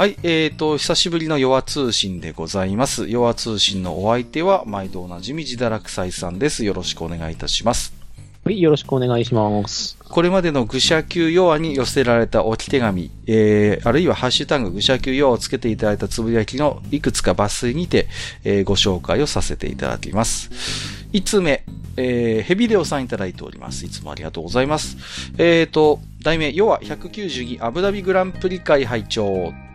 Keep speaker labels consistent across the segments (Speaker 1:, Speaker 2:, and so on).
Speaker 1: はい、えーと、久しぶりの弱通信でございます。弱通信のお相手は、毎度おなじみ自堕落斎さんです。よろしくお願いいたします。
Speaker 2: はい、よろしくお願いします。
Speaker 1: これまでの愚者級弱に寄せられた置き手紙、えー、あるいはハッシュタグ愚者級弱をつけていただいたつぶやきのいくつか抜粋にて、えーご紹介をさせていただきます。5つ目、えーヘビデオさんいただいております。いつもありがとうございます。えーと、題名、弱192アブダビグランプリ会拝聴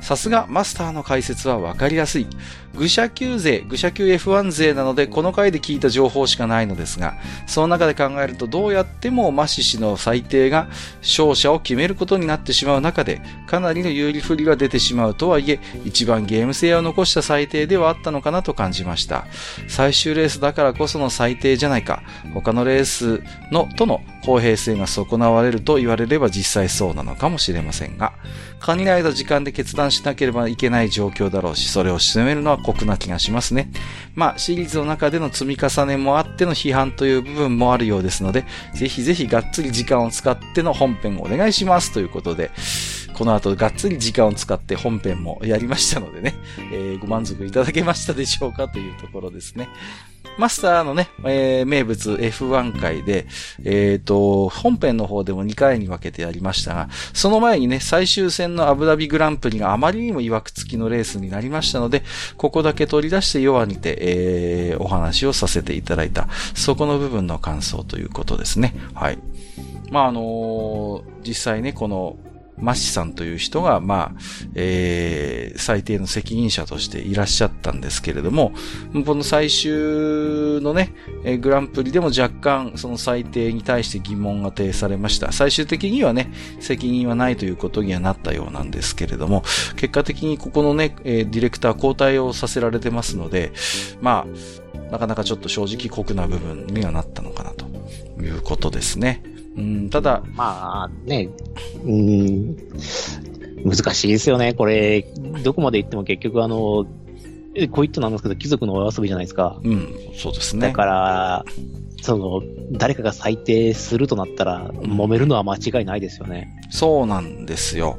Speaker 1: さすがマスターの解説はわかりやすい。愚者級勢、愚者級 F1 勢なので、この回で聞いた情報しかないのですが、その中で考えると、どうやってもマシシの最低が勝者を決めることになってしまう中で、かなりの有利不利が出てしまうとはいえ、一番ゲーム性を残した最低ではあったのかなと感じました。最終レースだからこその最低じゃないか。他のレースの、との公平性が損なわれると言われれば実際そうなのかもしれませんが、限られた時間で決断しなければいけない状況だろうし、それを進めるのは酷な気がしますね。まあ、シリーズの中での積み重ねもあっての批判という部分もあるようですので、ぜひぜひがっつり時間を使っての本編をお願いしますということで、この後がっつり時間を使って本編もやりましたのでね、えーご満足いただけましたでしょうかというところですね。マスターのね、えー名物 F1 回で、えっ、と、本編の方でも2回に分けてやりましたが、その前にね、最終戦のアブダビグランプリがあまりにも曰く付きのレースになりましたので、ここだけ取り出して弱にて、えーお話をさせていただいた、そこの部分の感想ということですね。はい。まあ、あのー実際ね、この、マッシさんという人が、まあ、えー、最低の責任者としていらっしゃったんですけれども、この最終のね、えーグランプリでも若干その最低に対して疑問が呈されました。最終的にはね、責任はないということにはなったようなんですけれども、結果的にここのね、えーディレクター交代をさせられてますので、まあ、なかなかちょっと正直酷な部分にはなったのかなということですね。うん、ただ、
Speaker 2: まあね、うーん、難しいですよね。これ、どこまで行っても結局あの、えこう言ってなんですけど、貴族のお遊びじゃないですか。
Speaker 1: うん、そうですね。
Speaker 2: だから、その、誰かが裁定するとなったら、揉めるのは間違いないですよね。
Speaker 1: そうなんですよ。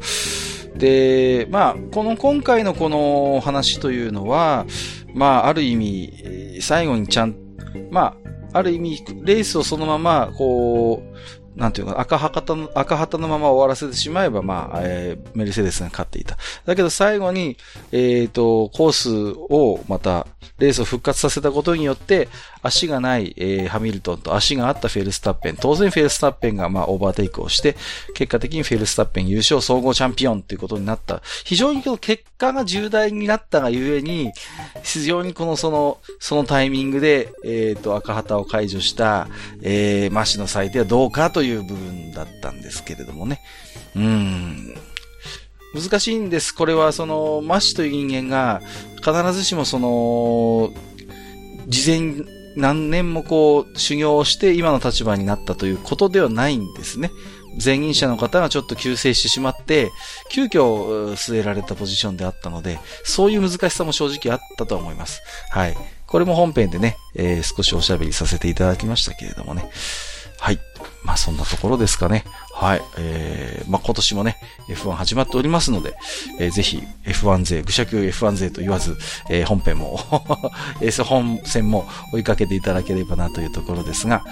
Speaker 1: で、まあ、この今回のこの話というのは、まあ、ある意味、えー最後にちゃん、まあ、ある意味、レースをそのまま、こう、なんていうか、赤旗の、赤旗のまま終わらせてしまえば、まあ、えーメルセデスが勝っていた。だけど最後に、えっ、と、コースをまた、レースを復活させたことによって、足がない、えーハミルトンと足があったフェルスタッペン。当然フェルスタッペンが、まあ、オーバーテイクをして、結果的にフェルスタッペン優勝総合チャンピオンということになった。非常にこの結果が重大になったがゆえに、非常にこのその、そのタイミングで、えっ、と、赤旗を解除した、えー、マシの最低はどうかという部分だったんですけれどもね。うん。難しいんです。これはその、マシという人間が、必ずしもその、事前何年もこう、修行をして今の立場になったということではないんですね。前任者の方がちょっと急性してしまって、急遽据えられたポジションであったので、そういう難しさも正直あったと思います。はい。これも本編でね、えー少しおしゃべりさせていただきましたけれどもね。はい。まあそんなところですかね。はい。えー、まあ今年もね、F1 始まっておりますので、えーぜひ F1 勢、愚者級 F1 勢と言わず、えー本編も、え本戦も追いかけていただければなというところですが、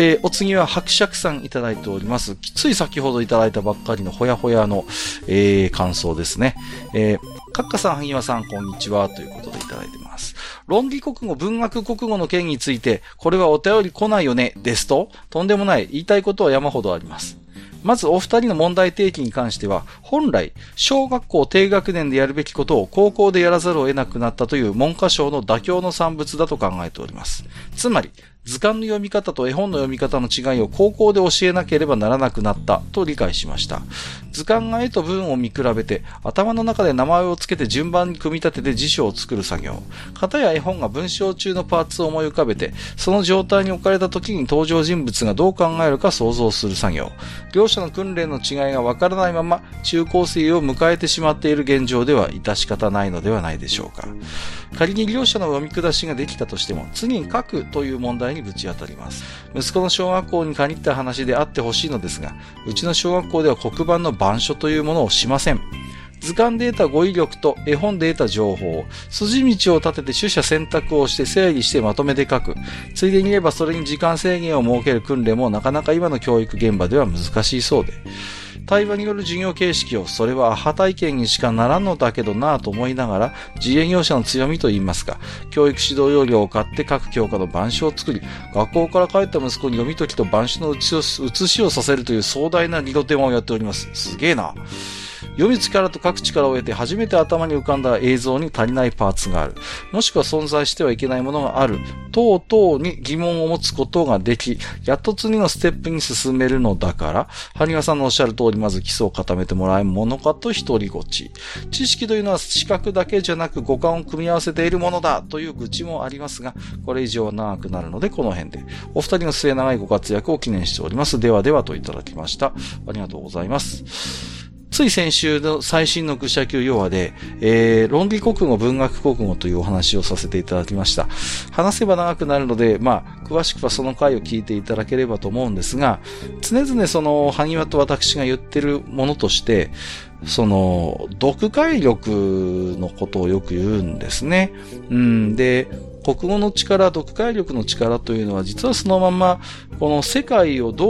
Speaker 1: えーお次は伯爵さんいただいております。つい先ほどいただいたばっかりのほやほやの、えー感想ですね。えー、カッカさん、萩和さん、こんにちは、ということでいただいてます。論理国語、文学国語の件について、これはお便り来ないよね、ですと、とんでもない、言いたいことは山ほどあります。まずお二人の問題提起に関しては、本来、小学校低学年でやるべきことを高校でやらざるを得なくなったという文科省の妥協の産物だと考えております。つまり、図鑑の読み方と絵本の読み方の違いを高校で教えなければならなくなったと理解しました。図鑑が絵と文を見比べて、頭の中で名前を付けて順番に組み立てて辞書を作る作業。型や絵本が文章中のパーツを思い浮かべて、その状態に置かれた時に登場人物がどう考えるか想像する作業。両者の訓練の違いがわからないまま、中高生を迎えてしまっている現状では致し方ないのではないでしょうか。仮に両者の読み下しができたとしても、次に書くという問題ににぶち当たります。息子の小学校に限った話であってほしいのですが、うちの小学校では黒板の板書というものをしません。図鑑で得た語彙力と絵本で得た情報、筋道を立てて取捨選択をして整理してまとめて書く。ついでに言えばそれに時間制限を設ける訓練もなかなか今の教育現場では難しいそうで。対話による授業形式を、それはアハ体験にしかならんのだけどなぁと思いながら、自営業者の強みと言いますか、教育指導要領を買って各教科の板書を作り、学校から帰った息子に読み解きと板書の写しをさせるという壮大な理路電話をやっております。すげえな。読む力と書く力を得て初めて頭に浮かんだ映像に足りないパーツがある。もしくは存在してはいけないものがある。等々に疑問を持つことができ、やっと次のステップに進めるのだから、萩川さんのおっしゃる通りまず基礎を固めてもらえるものかと一人ごち。知識というのは視覚だけじゃなく五感を組み合わせているものだという愚痴もありますが、これ以上は長くなるのでこの辺で。お二人の末長いご活躍を記念しております。ではではといただきました。ありがとうございます。つい先週の最新の愚者級要話で、えー、論理国語、文学国語というお話をさせていただきました。話せば長くなるので、まあ、詳しくはその回を聞いていただければと思うんですが、常々その、萩和と私が言ってるものとして、その、読解力のことをよく言うんですね。うん、で、国語の力、読解力の力というのは実はそのままこの世界をど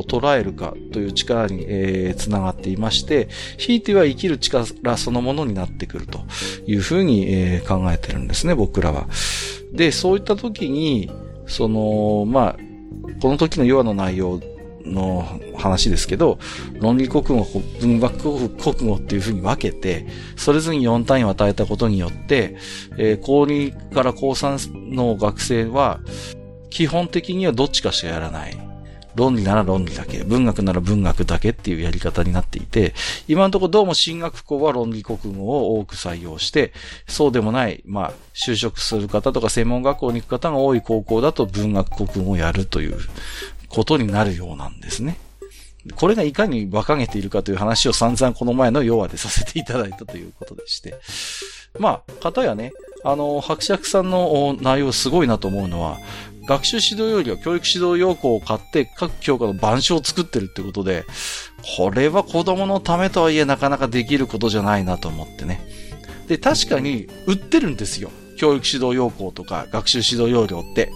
Speaker 1: う捉えるかという力に、えー、つながっていまして、ひいては生きる力そのものになってくるというふうに、えー、考えてるんですね、僕らは。で、そういった時に、その、まあ、この時のヨアの内容の話ですけど、論理国語、文学国語っていうふうに分けて、それぞれに4単位を与えたことによって、えー、高2から高3の学生は、基本的にはどっちかしかやらない。論理なら論理だけ、文学なら文学だけっていうやり方になっていて、今のところどうも進学校は論理国語を多く採用して、そうでもない、まあ、就職する方とか専門学校に行く方が多い高校だと文学国語をやるということになるようなんですね。これがいかに馬鹿げているかという話を散々この前の要話でさせていただいたということでして。まあ、方やね、あの、伯爵さんの内容すごいなと思うのは、学習指導要領、教育指導要項を買って各教科の板書を作ってるってことで、これは子供のためとはいえなかなかできることじゃないなと思ってね。で、確かに売ってるんですよ。教育指導要項とか学習指導要領って。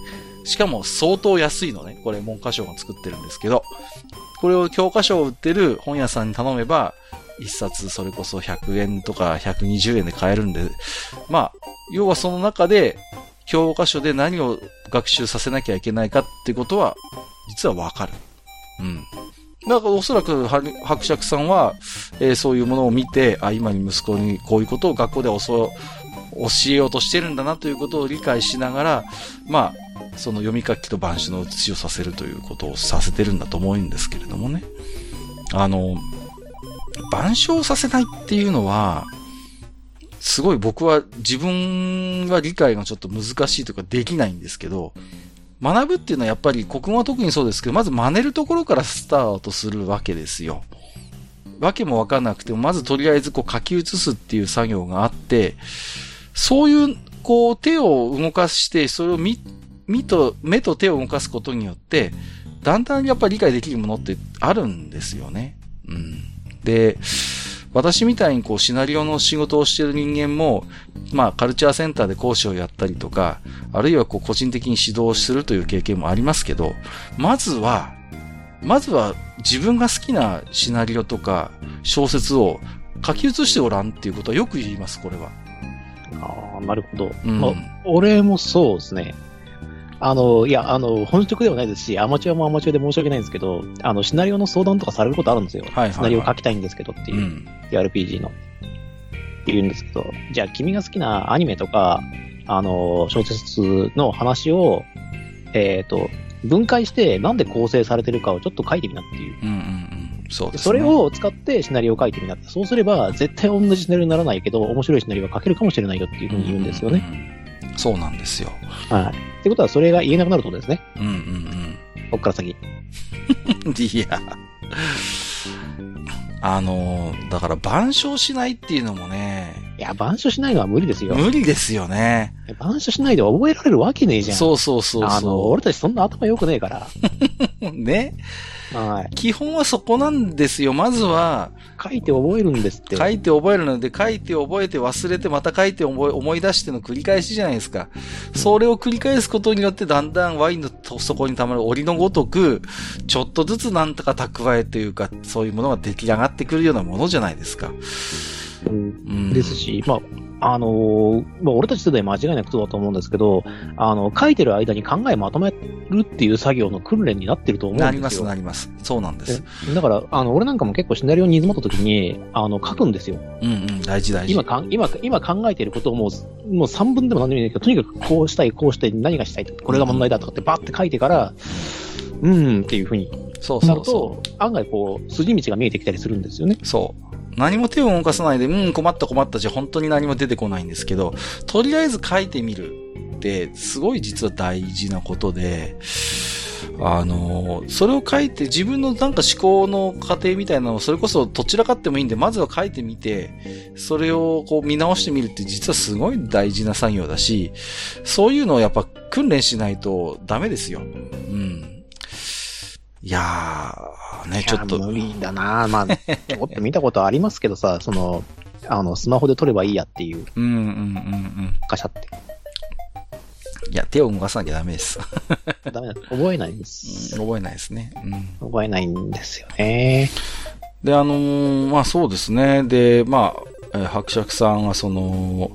Speaker 1: しかも相当安いのね。これ文科省が作ってるんですけど。これを教科書を売ってる本屋さんに頼めば、一冊それこそ100円とか120円で買えるんで、まあ、要はその中で教科書で何を学習させなきゃいけないかってことは、実はわかる。うん。だからおそらく伯爵さんは、えー、そういうものを見て、あ、今に息子にこういうことを学校で教えようとしてるんだなということを理解しながら、まあ、その読み書きと板書の写しをさせるということをさせてるんだと思うんですけれどもね。あの、板書をさせないっていうのは、すごい僕は自分は理解がちょっと難しいというかできないんですけど、学ぶっていうのはやっぱり国語は特にそうですけど、まず真似るところからスタートするわけですよ。わけもわかんなくても、まずとりあえずこう書き写すっていう作業があって、そういう、こう手を動かして、それを見、見と、目と手を動かすことによって、だんだんやっぱり理解できるものってあるんですよね。うん。で、私みたいにこうシナリオの仕事をしている人間も、まあカルチャーセンターで講師をやったりとか、あるいはこう個人的に指導するという経験もありますけど、まずは、まずは自分が好きなシナリオとか小説を書き写してごらんっていうことはよく言います、これは。
Speaker 2: ああ、なるほど。うん、まあ、俺もそうですね。あの、いや、あの、本職ではないですし、アマチュアもアマチュアで申し訳ないんですけど、あの、シナリオの相談とかされることあるんですよ。はいはいはい、シナリオ書きたいんですけどっていう、うん、RPG の。って言うんですけど、じゃあ君が好きなアニメとか、あの、小説の話を、えっ、ー、と、分解してなんで構成されてるかをちょっと書いてみなっていう。うんうんうんそうです、ね、それを使ってシナリオを書いてみなって。そうすれば、絶対同じシナリオにならないけど、面白いシナリオが書けるかもしれないよっていうふうに言うんですよね。
Speaker 1: うんうん、そうなんですよ。
Speaker 2: はい。ってことは、それが言えなくなるってことですね。うんうんうん。こっから先。
Speaker 1: いや。あの、だから、板書しないっていうのもね。
Speaker 2: いやや、板書しないのは無理ですよ。
Speaker 1: 無理ですよね。
Speaker 2: 板書しないで覚えられるわけねえじゃん。
Speaker 1: そうそうそう
Speaker 2: あの、俺たちそんな頭良くねえから。
Speaker 1: ね。
Speaker 2: はい。
Speaker 1: 基本はそこなんですよ。まずは、
Speaker 2: 書いて覚えるんですって。
Speaker 1: 書いて覚えるので、書いて覚えて忘れて、また書いて思い思い出しての繰り返しじゃないですか。それを繰り返すことによって、だんだんワインの底に溜まる檻のごとく、ちょっとずつなんとか蓄えというか、そういうものが出来上がってくるようなものじゃないですか。
Speaker 2: うん、ですし、まあ、あのー、まあ、俺たち世代間違いなくそうだと思うんですけど、あの、書いてる間に考えまとめるっていう作業の訓練になってると思うんですよ。
Speaker 1: なります、なります。そうなんです。
Speaker 2: だから、あの、俺なんかも結構シナリオに煮詰まった時に、あの、書くんですよ。
Speaker 1: うんうん、大事大事。
Speaker 2: 今か、今、今考えていることをもう、もう3分でも何でもいいけど、とにかくこうしたい、こうしたい、何がしたいこれが問題だとかってバーって書いてから、うん、うんっていうふうにそうそうそう。案外こう、筋道が見えてきたりするんですよね。
Speaker 1: そう。何も手を動かさないで、うん、困った困ったじゃ本当に何も出てこないんですけど、とりあえず書いてみるって、すごい実は大事なことで、あの、それを書いて自分のなんか思考の過程みたいなのをそれこそどちらかってもいいんで、まずは書いてみて、それをこう見直してみるって実はすごい大事な作業だし、そういうのをやっぱ訓練しないとダメですよ。うん。いやー、ね、ちょっと。
Speaker 2: 無理だなまあ、ちょっと見たことありますけどさ、その、あの、スマホで撮ればいいやっていう。
Speaker 1: うんうんうんうん。
Speaker 2: ガシャって。
Speaker 1: いや、手を動かさなきゃダメです。
Speaker 2: ダメだ。覚えないんです、
Speaker 1: うん。覚えないですね。
Speaker 2: うん。覚えないんですよね。
Speaker 1: で、あのー、まあそうですね。で、まあ、えー、伯爵さんはその、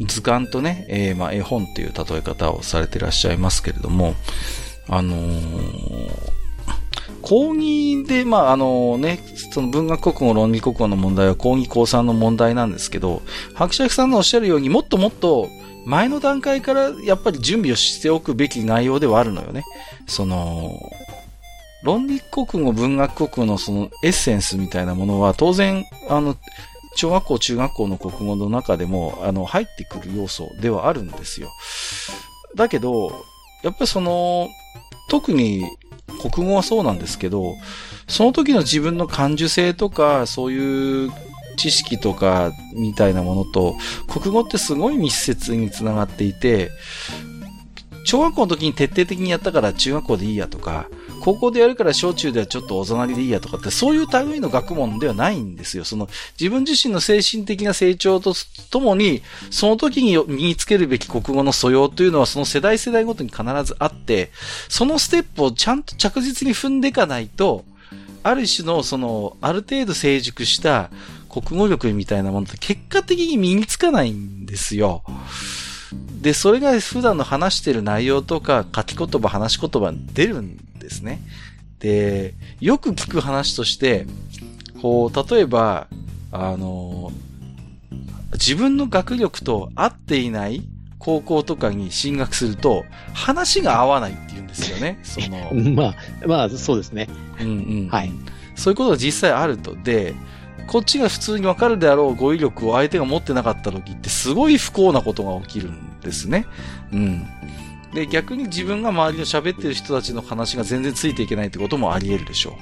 Speaker 1: 図鑑とね、えー、まあ絵本っていう例え方をされていらっしゃいますけれども、あのー講義で、まあ、あのね、その文学国語、論理国語の問題は講義講算の問題なんですけど、伯爵さんのおっしゃるようにもっともっと前の段階からやっぱり準備をしておくべき内容ではあるのよね。その、論理国語、文学国語のそのエッセンスみたいなものは当然、あの、小学校、中学校の国語の中でも、あの、入ってくる要素ではあるんですよ。だけど、やっぱりその、特に国語はそうなんですけど、その時の自分の感受性とか、そういう知識とかみたいなものと、国語ってすごい密接につながっていて、小学校の時に徹底的にやったから中学校でいいやとか、高校でやるから小中ではちょっとおざなりでいいやとかって、そういう類の学問ではないんですよ。その、自分自身の精神的な成長とともに、その時に身につけるべき国語の素養というのは、その世代世代ごとに必ずあって、そのステップをちゃんと着実に踏んでいかないと、ある種の、その、ある程度成熟した国語力みたいなものって結果的に身につかないんですよ。で、それが普段の話してる内容とか書き言葉、話し言葉に出るんですね。で、よく聞く話として、こう、例えば、あの、自分の学力と合っていない高校とかに進学すると、話が合わないって言うんですよね。その。
Speaker 2: まあ、まあ、そうですね。
Speaker 1: うんうん。はい。そういうことが実際あると。で、こっちが普通にわかるであろう語彙力を相手が持ってなかった時ってすごい不幸なことが起きるんですね。うん。で、逆に自分が周りの喋ってる人たちの話が全然ついていけないってこともあり得るでしょ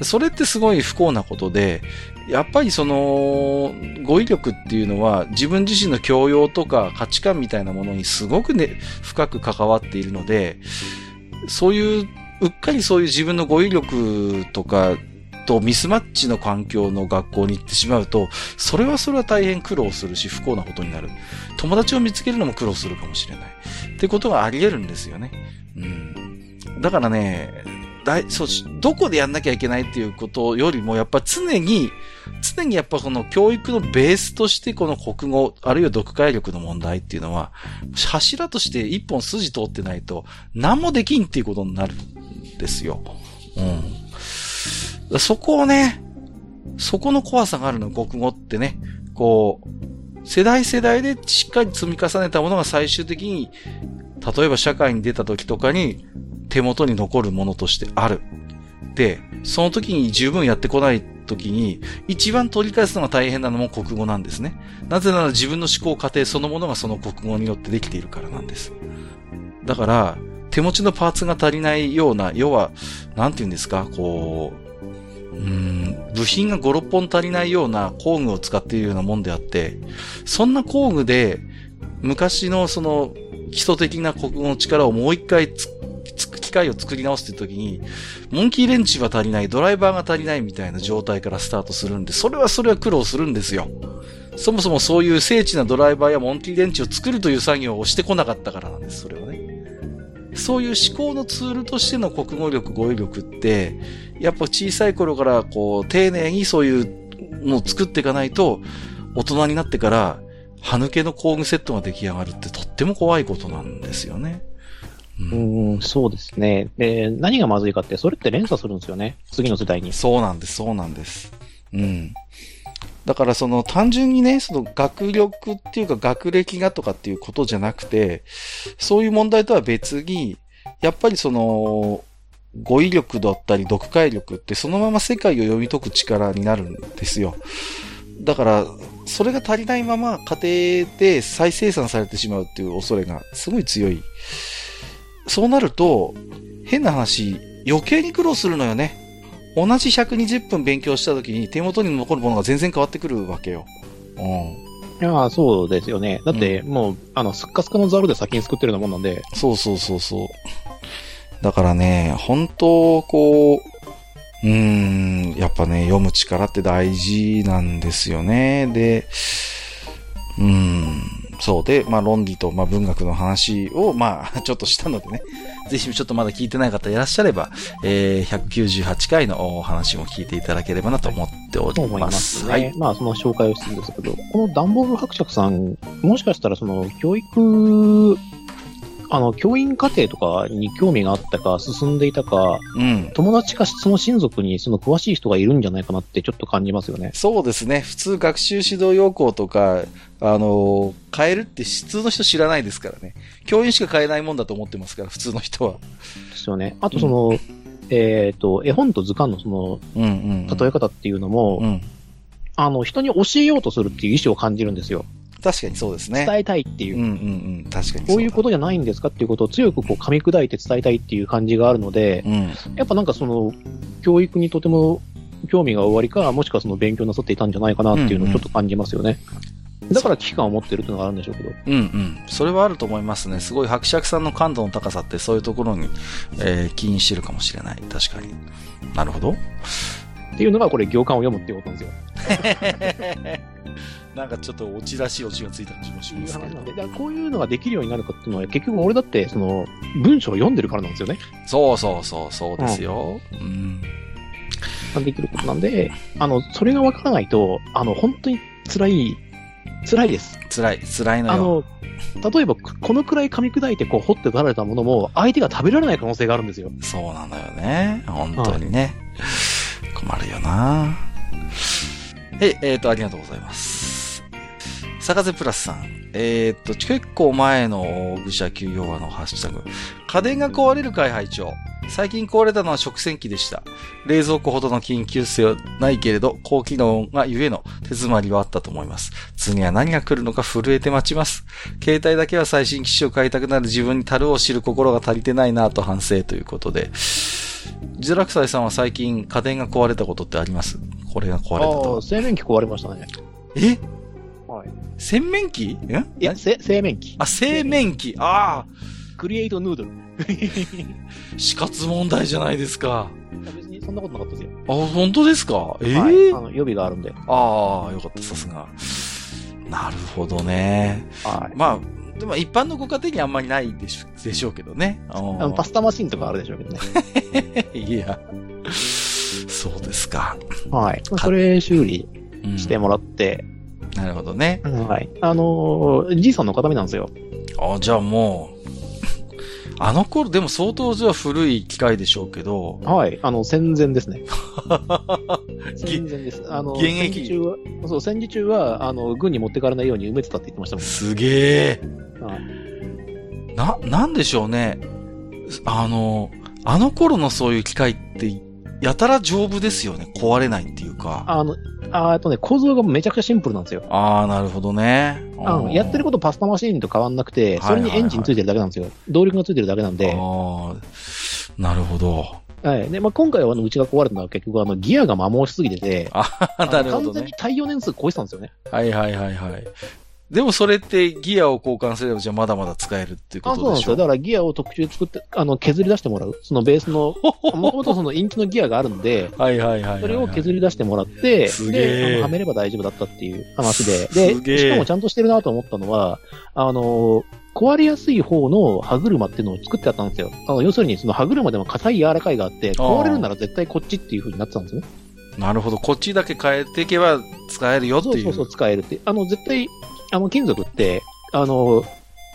Speaker 1: う。それってすごい不幸なことで、やっぱりその、語彙力っていうのは自分自身の教養とか価値観みたいなものにすごくね、深く関わっているので、そういう、うっかりそういう自分の語彙力とかとミスマッチの環境の学校に行ってしまうと、それはそれは大変苦労するし、不幸なことになる。友達を見つけるのも苦労するかもしれない。ってことがあり得るんですよね。うん。だからね、だい、そう、どこでやんなきゃいけないっていうことよりも、やっぱ常に、常にやっぱこの教育のベースとしてこの国語、あるいは読解力の問題っていうのは、柱として一本筋通ってないと、何もできんっていうことになるんですよ。うん。そこをね、そこの怖さがあるの、国語ってね。こう、世代世代でしっかり積み重ねたものが最終的に、例えば社会に出た時とかに手元に残るものとしてある。で、その時に十分やってこない時に、一番取り返すのが大変なのも国語なんですね。なぜなら自分の思考過程そのものがその国語によってできているからなんです。だから、手持ちのパーツが足りないような、要は、なんて言うんですか、こう、うん部品が5、6本足りないような工具を使っているようなもんであって、そんな工具で昔のその基礎的な国語の力をもう一回つく機械を作り直すって時に、モンキーレンチは足りない、ドライバーが足りないみたいな状態からスタートするんで、それはそれは苦労するんですよ。そもそもそういう精緻なドライバーやモンキーレンチを作るという作業をしてこなかったからなんです、それはね。そういう思考のツールとしての国語力、語彙力って、やっぱ小さい頃からこう、丁寧にそういうのを作っていかないと、大人になってから、歯抜けの工具セットが出来上がるってとっても怖いことなんですよね。
Speaker 2: うん、うんそうですね。で、何がまずいかって、それって連鎖するんですよね。次の世代に。
Speaker 1: そうなんです、そうなんです。うん。だからその単純にね、その学力っていうか学歴がとかっていうことじゃなくて、そういう問題とは別に、やっぱりその、語彙力だったり読解力ってそのまま世界を読み解く力になるんですよ。だから、それが足りないまま家庭で再生産されてしまうっていう恐れがすごい強い。そうなると、変な話、余計に苦労するのよね。同じ120分勉強した時に手元に残るものが全然変わってくるわけよ。うん。
Speaker 2: いやそうですよね。だって、もう、あの、すっかすかのザルで先に作ってるようなもんなんで。
Speaker 1: そうそうそうそう。だからね、本当こう、うーん、やっぱね、読む力って大事なんですよね。で、うーん、そうで、まあ論理と、まあ文学の話を、まあ ちょっとしたのでね、ぜひちょっとまだ聞いてない方いらっしゃれば、えー、198回のお話も聞いていただければなと思っております。思います
Speaker 2: ね。はい。まあその紹介をするんですけど、このダンボール伯爵さん、もしかしたらその教育あの、教員課程とかに興味があったか、進んでいたか、うん、友達かその親族にその詳しい人がいるんじゃないかなってちょっと感じますよね。
Speaker 1: そうですね。普通学習指導要項とか、あの、変えるって普通の人知らないですからね。教員しか変えないもんだと思ってますから、普通の人は。
Speaker 2: ですよね。あとその、うん、えっ、と、絵本と図鑑のその、うんうんうん、例え方っていうのも、うん、あの、人に教えようとするっていう意思を感じるんですよ。
Speaker 1: 確かにそうですね。
Speaker 2: 伝えたいっていう。うんうんう
Speaker 1: ん。確かに
Speaker 2: こういうことじゃないんですかっていうことを強くこう噛み砕いて伝えたいっていう感じがあるので、うん、やっぱなんかその、教育にとても興味が終わりか、もしくはその勉強なさっていたんじゃないかなっていうのをちょっと感じますよね。うんうん、だから危機感を持ってるっていうのがあるんでしょうけど。
Speaker 1: うんうん。それはあると思いますね。すごい伯爵さんの感度の高さってそういうところに、えー、起因してるかもしれない。確かに。なるほど。
Speaker 2: っていうのがこれ行間を読むっていうことなんですよ。
Speaker 1: なんかちょっと落ちらしい落ちがついた感じもしますけど。
Speaker 2: でこういうのができるようになるかっていうのは、結局俺だって、その、文章を読んでるからなんですよね。
Speaker 1: そうそうそう、そうですよ。うん。
Speaker 2: うん、できることなんで、あの、それがわからないと、あの、本当に辛い、辛いです。
Speaker 1: 辛い、辛いのよ。あ
Speaker 2: の、例えば、このくらい噛み砕いてこう掘って取られたものも、相手が食べられない可能性があるんですよ。
Speaker 1: そうなのよね。本当にね。はい、困るよなはい、えっ、ー、と、ありがとうございます。坂瀬プラスさん。えー、っと、結構前の愚者休養話のハッシュタグ。家電が壊れる会拝聴最近壊れたのは食洗機でした。冷蔵庫ほどの緊急性はないけれど、高機能がゆえの手詰まりはあったと思います。次は何が来るのか震えて待ちます。携帯だけは最新機種を買いたくなる自分に樽を知る心が足りてないなと反省ということで。ジュラクサイさんは最近家電が壊れたことってあります？これが壊れたと。
Speaker 2: 洗面器壊れましたね。
Speaker 1: え？はい。洗面器？
Speaker 2: いや、せ、製麺機。
Speaker 1: あ、製麺機。ああ。
Speaker 2: クリエイトヌードル。
Speaker 1: 死活問題じゃないですか。
Speaker 2: 別にそんなことなかったですよ。
Speaker 1: あ、本当ですか？ええー？はい、
Speaker 2: あの、予備があるんで。
Speaker 1: ああ、よかった、さすが。なるほどね。はい。まあ、でも一般のご家庭にあんまりないでしょでしょうけどね。
Speaker 2: あのパスタマシンとかあるでしょうけどね。い
Speaker 1: や。そうですか。
Speaker 2: はい。それ修理してもらって、うん
Speaker 1: なるほどね。
Speaker 2: はい。あのー、じいさんの形見なんですよ。
Speaker 1: あ、じゃあもう、あの頃、でも相当じゃ古い機械でしょうけど。
Speaker 2: はい。あの、戦前ですね。戦前です。あの、
Speaker 1: 現役
Speaker 2: 中は、そう、戦時中は、あの、軍に持ってかれないように埋めてたって言ってましたもん。
Speaker 1: すげえ。はい。な、なんでしょうね。あの、あの頃のそういう機械ってやたら丈夫ですよね。壊れないっていうか。
Speaker 2: あの、あとね、構造がめちゃくちゃシンプルなんですよ。
Speaker 1: ああ、なるほどね。
Speaker 2: あのやってることパスタマシンと変わんなくて、それにエンジンついてるだけなんですよ。動力がついてるだけなんで。ああ、
Speaker 1: なるほど。
Speaker 2: はい。で、まあ、今回はあの、うちが壊れたのは結局あの、ギアが摩耗しすぎてて、
Speaker 1: あ、なるほど、ね、
Speaker 2: 完全に耐用年数超えてたんですよね。
Speaker 1: はいはいはいはい。でもそれってギアを交換すればじゃあまだまだ使えるっていうことでしょ？あ、そうなんですよ。
Speaker 2: だからギアを特注で作って、あの、削り出してもらう。そのベースの、もともとそのインチのギアがあるんで、
Speaker 1: はいはいはい、はい、
Speaker 2: それを削り出してもらって、で、あのはめれば大丈夫だったっていう話で、で、しかもちゃんとしてるなと思ったのは、あの、壊れやすい方の歯車っていうのを作ってあったんですよ。あの要するに、その歯車でも硬い柔らかいがあって、壊れるなら絶対こっちっていう風になってたんですね。
Speaker 1: なるほど。こっちだけ変えていけば使えるよっていう。そう
Speaker 2: そうそう、使えるって。あの、絶対、あの、金属って、あの、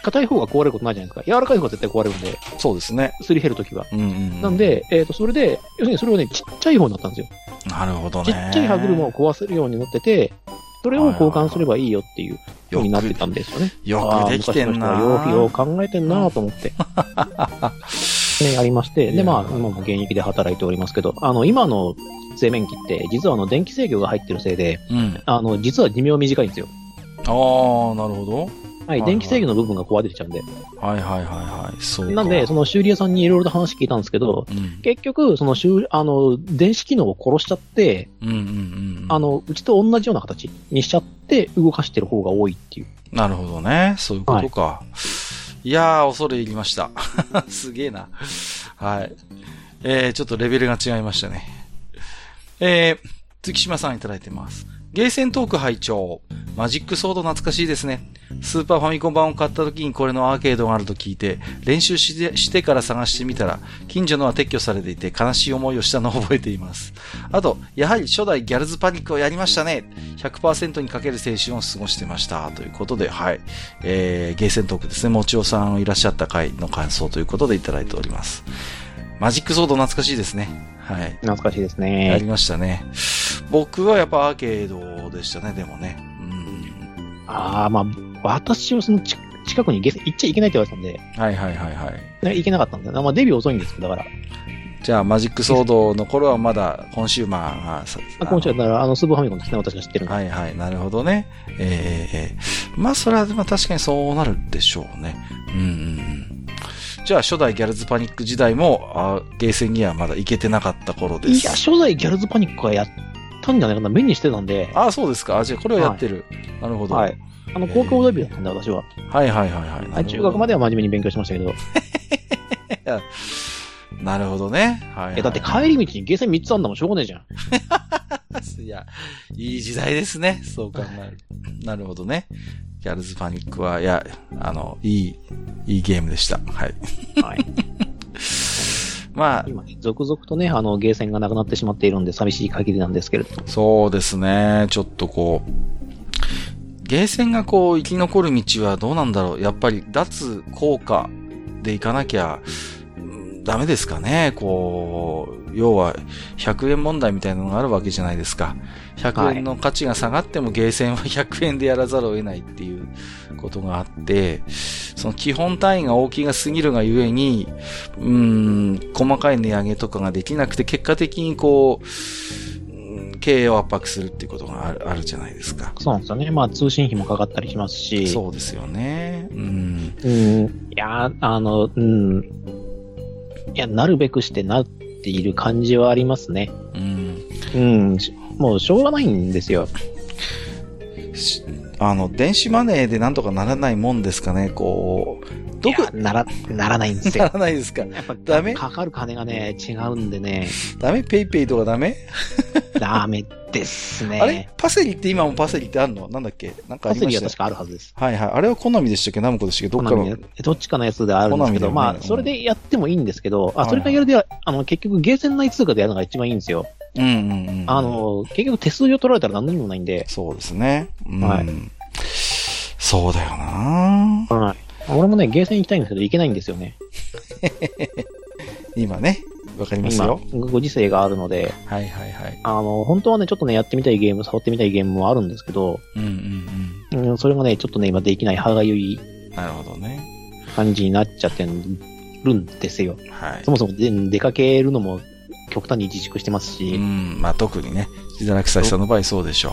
Speaker 2: 硬い方が壊れることないじゃないですか。柔らかい方が絶対壊れるんで。
Speaker 1: そうですね。
Speaker 2: すり減るときは。うんうん、うん、なんで、えっ、ー、と、それで、要するにそれをね、ちっちゃい方になったんですよ。
Speaker 1: なるほどね。
Speaker 2: ちっちゃい歯車を壊せるようになってて、それを交換すればいいよっていうふうになってたんですよね。
Speaker 1: よくできてんな
Speaker 2: よくよ考えてんなと思って。ね、ありまして、で、まあ、今も現役で働いておりますけど、あの、今の製麺機って、実はあの、電気制御が入ってるせいで、うん、あの、実は寿命短いんですよ。
Speaker 1: ああ、なるほど。
Speaker 2: はい、電気制御の部分が壊れてちゃうんで。
Speaker 1: はいはいはいはい。そう
Speaker 2: なんで、その修理屋さんにいろいろと話聞いたんですけど、うん、結局、その修、あの、電子機能を殺しちゃって、うんうんうん、あの、うちと同じような形にしちゃって動かしてる方が多いっていう。
Speaker 1: なるほどね。そういうことか。はい、いやー、恐れ入りました。すげえな。はい。えー、ちょっとレベルが違いましたね。えー、月島さんいただいてます。ゲーセントーク拝聴マジックソード懐かしいですね。スーパーファミコン版を買った時にこれのアーケードがあると聞いて、練習してしてから探してみたら、近所のは撤去されていて悲しい思いをしたのを覚えています。あと、やはり初代ギャルズパニックをやりましたね。100%にかける青春を過ごしてました。ということで、はい。えー、ゲーセントークですね。もちおさんいらっしゃった回の感想ということでいただいております。マジックソード懐かしいですね。はい。
Speaker 2: 懐かしいですね。
Speaker 1: やりましたね。僕はやっぱアーケードでしたね、でもね。う
Speaker 2: ん。ああ、まあ、私はその近くに行っちゃいけないって言われたんで。
Speaker 1: はいはいはいはい。
Speaker 2: 行けなかったんだよ。まあデビュー遅いんですけど、だから。
Speaker 1: じゃあ、マジックソードの頃はまだコンシューマーが。
Speaker 2: あ、コンシューマーだから、あの、スーパーファミコンですね、私が知ってる
Speaker 1: はいはい、なるほどね。ええー、まあ、それは、まあ確かにそうなるでしょうね。うんうんうん。じゃあ初代ギャルズパニック時代も、あゲーセンにはまだ行けてなかった頃です。
Speaker 2: いや、初代ギャルズパニックはやったんじゃないかな。目にしてたんで。
Speaker 1: ああ、そうですか。あ、じゃあこれはやってる。はい、なるほど。
Speaker 2: はい。あの、高校デビューだったんで、私は。
Speaker 1: はいはいはいはい。
Speaker 2: はい、中学までは真面目に勉強しましたけど。
Speaker 1: なるほどね。はい、はい、
Speaker 2: だって帰り道にゲーセン3つあんだもん、しょうがねえじゃん。
Speaker 1: いや、いい時代ですね。そう考える。なるほどね。ギャルズパニックは、いや、あの、いい、いいゲームでした。はい。はい。まあ。
Speaker 2: 今、続々とね、あの、ゲーセンがなくなってしまっているんで、寂しい限りなんですけれども。
Speaker 1: そうですね。ちょっとこう、ゲーセンがこう、生き残る道はどうなんだろう。やっぱり、脱効果でいかなきゃ、ダメですかね。こう、要は100円問題みたいなのがあるわけじゃないですか。100円の価値が下がってもゲーセンは 100円でやらざるを得ないっていうことがあって、その基本単位が大きがすぎるがゆえに、うん、細かい値上げとかができなくて、結果的にこう、経営を圧迫するっていうことがあるあるじゃないですか。
Speaker 2: そうなんですよね。まあ通信費もかかったりしますし。
Speaker 1: そうですよね。うん。
Speaker 2: うん。いや、あの、うん。いや、なるべくしてなっている感じはありますね。うん。うん。もうしょうがないんですよ。
Speaker 1: あの、電子マネーでなんとかならないもんですかね、こ
Speaker 2: う。どこなら、ならないんですよ。
Speaker 1: ならないですか？
Speaker 2: やっぱダメ？かかる金がね、違うんでね。
Speaker 1: ダメ？ペイペイとかダメ？
Speaker 2: ダメですね。
Speaker 1: あれ？パセリって今もパセリってあるの？なんだっけ？なんかありました？パセリ
Speaker 2: は確かあるはずです。
Speaker 1: はいはい。あれは好みでしたっけ？ナムコでしたっけ？どっかの。
Speaker 2: どっちかのやつであるんですけど、ね、まあ、それでやってもいいんですけど、あ、それがやるでは、あの、結局ゲーセン内通貨でやるのが一番いいんですよ。うんうんうん。あの、結局手数料取られたら何にもないんで。
Speaker 1: そうですね。うん、はい。そうだよな
Speaker 2: はい。俺もね、ゲーセン行きたいんですけど、行けないんですよね。
Speaker 1: 今ね。わかりますよ。
Speaker 2: ご時世があるので。
Speaker 1: はいはいはい。
Speaker 2: あの、本当はね、ちょっとね、やってみたいゲーム、触ってみたいゲームもあるんですけど。うんうんうん。うん、それがね、ちょっとね、今できない歯がゆい。
Speaker 1: なるほどね。
Speaker 2: 感じになっちゃってるんですよ。はい。そもそも出かけるのも極端に自粛してますし。う
Speaker 1: ん、まあ特にね、自堕落さんの場合そうでしょ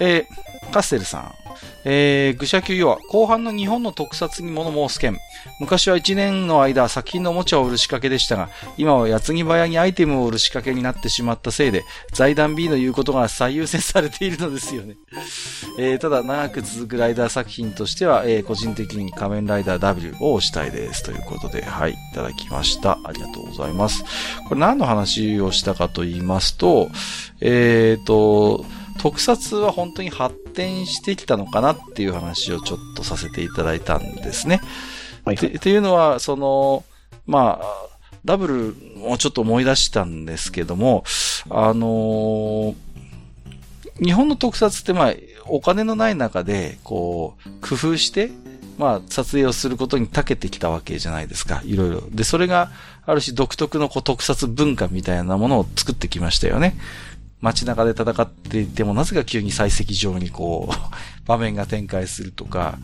Speaker 1: う。えー、カステルさん。えー、愚者級要は、後半の日本の特撮に物申す件。昔は1年の間、作品のおもちゃを売る仕掛けでしたが、今は矢継ぎ早にアイテムを売る仕掛けになってしまったせいで、財団 B の言うことが最優先されているのですよね。えー、ただ、長く続くライダー作品としては、えー、個人的に仮面ライダー W を押したいです。ということで、はい、いただきました。ありがとうございます。これ何の話をしたかと言いますと、えっ、ー、と、特撮は本当に発展してきたのかなっていう話をちょっとさせていただいたんですね。はい、はい。っていうのは、その、まあ、ダブルをちょっと思い出したんですけども、あのー、日本の特撮ってまあ、お金のない中で、こう、工夫して、まあ、撮影をすることに長けてきたわけじゃないですか。いろいろ。で、それが、ある種独特のこう特撮文化みたいなものを作ってきましたよね。街中で戦っていても、なぜか急に採石場にこう、場面が展開するとか、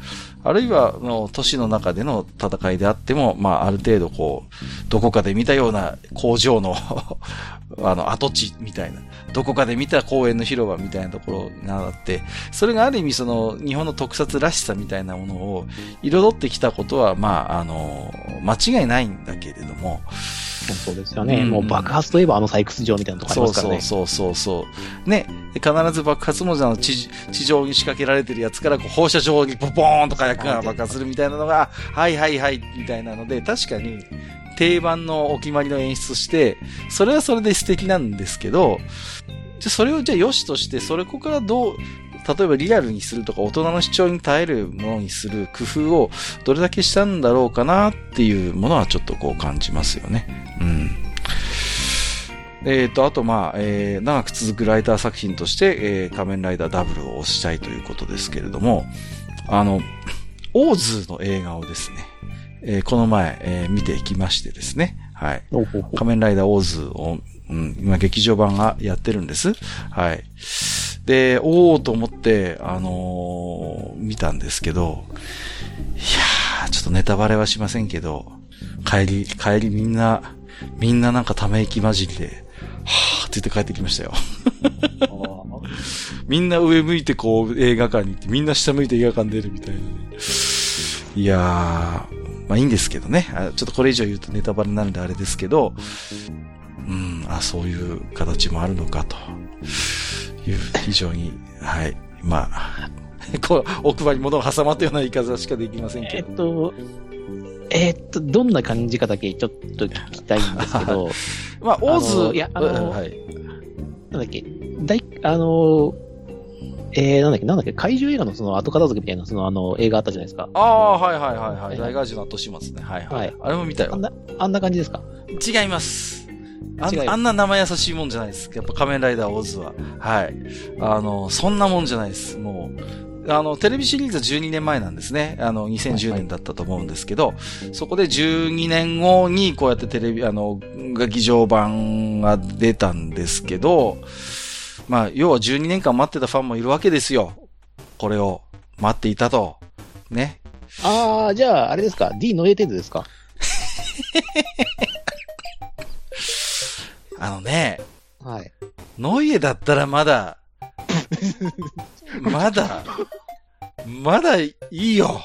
Speaker 1: あるいは、の、都市の中での戦いであっても、まあ、ある程度こう、どこかで見たような工場の あの、跡地みたいな、どこかで見た公園の広場みたいなところがあって、それがある意味その、日本の特撮らしさみたいなものを彩ってきたことは、まあ、あの、間違いないんだけれども、
Speaker 2: そうですよね、うん。もう爆発といえばあの採掘場みたいなとこありますからね。
Speaker 1: そうそうそうそう。ね。必ず爆発文字の地地上に仕掛けられてるやつからこう放射状にボボーンと火薬が爆発するみたいなのが、はいはいはい、みたいなので、確かに定番のお決まりの演出して、それはそれで素敵なんですけど、じゃそれをじゃあ良しとして、それこからどう、例えばリアルにするとか大人の主張に耐えるものにする工夫をどれだけしたんだろうかなっていうものはちょっとこう感じますよね。うん。えっ、ー、と、あと、まあ、えー、長く続くライター作品として、えー、仮面ライダーダブルを推したいということですけれども、あの、オーズの映画をですね、えー、この前、えー、見てきましてですね、はい。仮面ライダーオーズを、うん、今劇場版がやってるんです。はい。で、おーと思って、あのー、見たんですけど、いやー、ちょっとネタバレはしませんけど、帰り、帰りみんな、みんななんかため息混じりで、はーって言って帰ってきましたよ。みんな上向いてこう映画館に行って、みんな下向いて映画館出るみたいなね。いやー、まあいいんですけどね。ちょっとこれ以上言うとネタバレになるんであれですけど、うん、あ、そういう形もあるのかという、非常に、はい、まあ、こう、奥歯に物を挟まったような言い方しかできませんけど。えっと、
Speaker 2: えー、っと、どんな感じかだけちょっと聞きたいんですけど。
Speaker 1: まあ、オー
Speaker 2: ズ、いや、あの、はい、なんだっけ、大、あの、えー、なんだっけ、なんだっけ、怪獣映画のその後片付けみたいな、そのあの、映画あったじゃないですか。
Speaker 1: ああ、はいはいはいはい。大ガジの後始末ね。はいはい。はい、あれも見たよ。
Speaker 2: あんな、あんな感じですか？
Speaker 1: 違います。あんあんな生優しいもんじゃないです。やっぱ仮面ライダーオーズは。はい。あの、そんなもんじゃないです。もう、あの、テレビシリーズは12年前なんですね。あの、2010年だったと思うんですけど、はい、そこで12年後にこうやってテレビ、あの、劇場版が出たんですけど、まあ、要は12年間待ってたファンもいるわけですよ。これを待っていたと。ね。
Speaker 2: ああ、じゃあ、あれですか ?D の A 程度ですか？
Speaker 1: あのね。
Speaker 2: はい。
Speaker 1: ノイエだったらまだ、まだ、まだいいよ。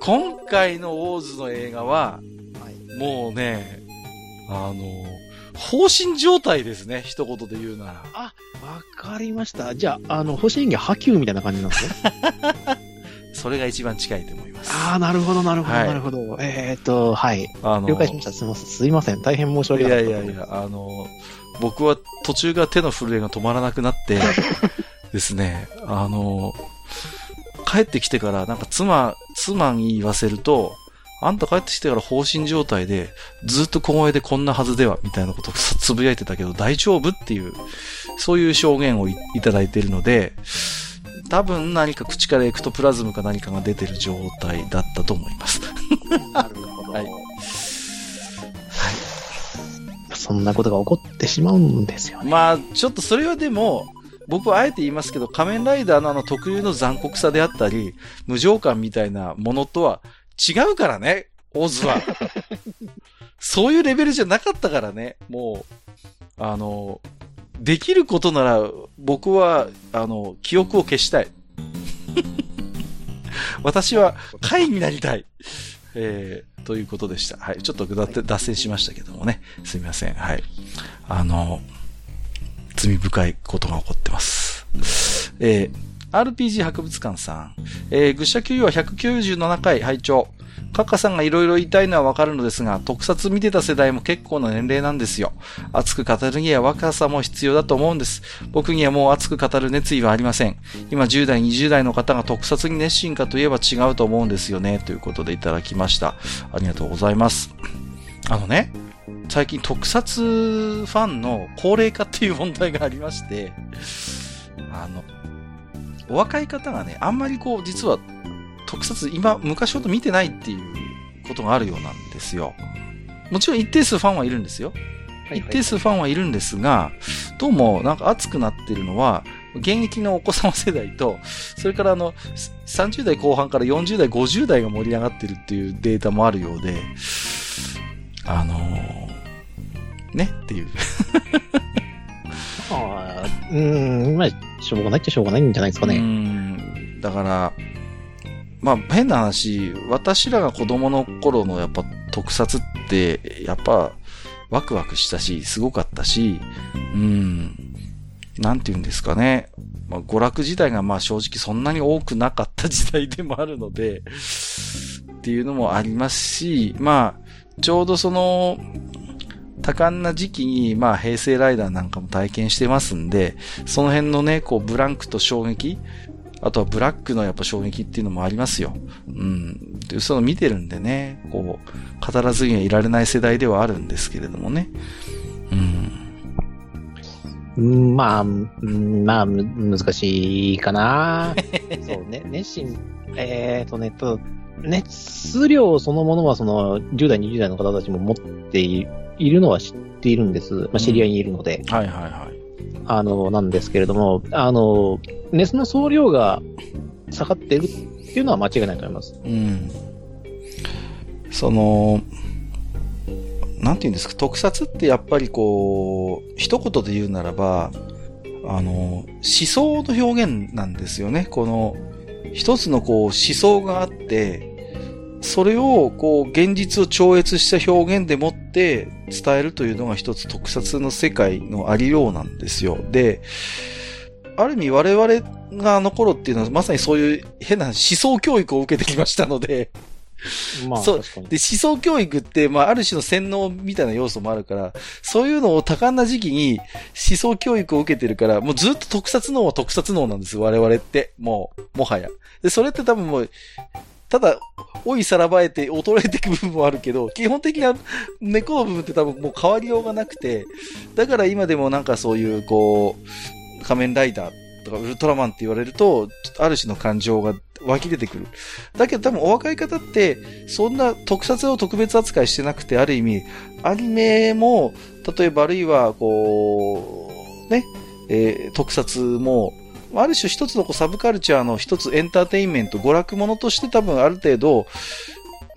Speaker 1: 今回のオーズの映画は、もうね、あの、放心状態ですね、一言で言うなら。
Speaker 2: あ、わかりました。じゃあ、あの、星演技波及みたいな感じなんですね？
Speaker 1: それが一番近いと思います。
Speaker 2: ああ、なるほど、なるほど、はい、なるほど。えっ、ー、と、はい。あの了解しました。すみません。すいません。大変申し訳ない。
Speaker 1: いやいやいや、あの、僕は途中から手の震えが止まらなくなって ですね、あの、帰ってきてからなんか妻、妻に言わせると、あんた帰ってきてから放心状態で、ずっと小声でこんなはずでは、みたいなことを つぶやいてたけど大丈夫っていう、そういう証言をいただいているので、多分何か口からエクトプラズムか何かが出てる状態だったと思います。
Speaker 2: なるほど。はい。そんなことが起こってしまうんですよね。
Speaker 1: まあ、ちょっとそれはでも、僕はあえて言いますけど、仮面ライダーのあの特有の残酷さであったり、無情感みたいなものとは違うからね、オズは。そういうレベルじゃなかったからね、もう、あの、できることなら僕は、あの、記憶を消したい。私は会になりたい。えー、ということでした。はい。ちょっと脱線しましたけどもね。すみません。はい。あの、罪深いことが起こってます。えー、RPG 博物館さん。えー、愚者級は197回拝聴カッカさんが色々言いたいのはわかるのですが、特撮見てた世代も結構な年齢なんですよ。熱く語るには若さも必要だと思うんです。僕にはもう熱く語る熱意はありません。今10代、20代の方が特撮に熱心かといえば違うと思うんですよね。ということでいただきました。ありがとうございます。あのね、最近特撮ファンの高齢化っていう問題がありまして、あの、お若い方がね、あんまりこう、実は特撮今、昔ほど見てないっていうことがあるようなんですよ。もちろん一定数ファンはいるんですよ。一定数ファンはいるんですが、どうもなんか熱くなってるのは、現役のお子様世代と、それからあの、30代後半から40代、50代が盛り上がってるっていうデータもあるようで、あのー、ねっていう。
Speaker 2: ああ、うん、まあ、しょうがないっちゃしょうがないんじゃないですかね。う
Speaker 1: ん、だから、まあ変な話、私らが子供の頃のやっぱ特撮って、やっぱワクワクしたし、すごかったし、うん、なんて言うんですかね。まあ、娯楽自体がまあ正直そんなに多くなかった時代でもあるので、っていうのもありますし、まあ、ちょうどその、多感な時期に、まあ、平成ライダーなんかも体験してますんで、その辺のね、こう、ブランクと衝撃、あとはブラックのやっぱ衝撃っていうのもありますよ。うん。で、その見てるんでね、こう、語らずにはいられない世代ではあるんですけれどもね。
Speaker 2: うん。まあ、まあ、難しいかな。そうね、熱心、えっ、ー、とね、と、熱量そのものはその10代、20代の方たちも持っているのは知っているんです。まあ、知り合いにいるので。
Speaker 1: うん、はいはいはい。
Speaker 2: あの、なんですけれども、あの、熱の総量が下がっているっていうのは間違いないと思います。
Speaker 1: うん。その、なんて言うんですか、特撮ってやっぱりこう、一言で言うならば、あの、思想の表現なんですよね。この、一つのこう思想があって、それをこう現実を超越した表現でもって伝えるというのが一つ特撮の世界のありようなんですよ。で、ある意味我々があの頃っていうのはまさにそういう変な思想教育を受けてきましたので、まあ、そう。で、思想教育って、まあ、ある種の洗脳みたいな要素もあるから、そういうのを多感な時期に思想教育を受けてるから、もうずっと特撮脳は特撮脳なんです我々って。もう、もはや。で、それって多分もう、ただ、老いさらばえて衰えていく部分もあるけど、基本的な猫の部分って多分もう変わりようがなくて、だから今でもなんかそういう、こう、仮面ライダーとかウルトラマンって言われると、ある種の感情が湧き出てくる。だけど多分お若い方って、そんな特撮を特別扱いしてなくて、ある意味、アニメも、例えばあるいは、こう、ね、えー、特撮も、ある種一つのこうサブカルチャーの一つエンターテインメント、娯楽ものとして多分ある程度、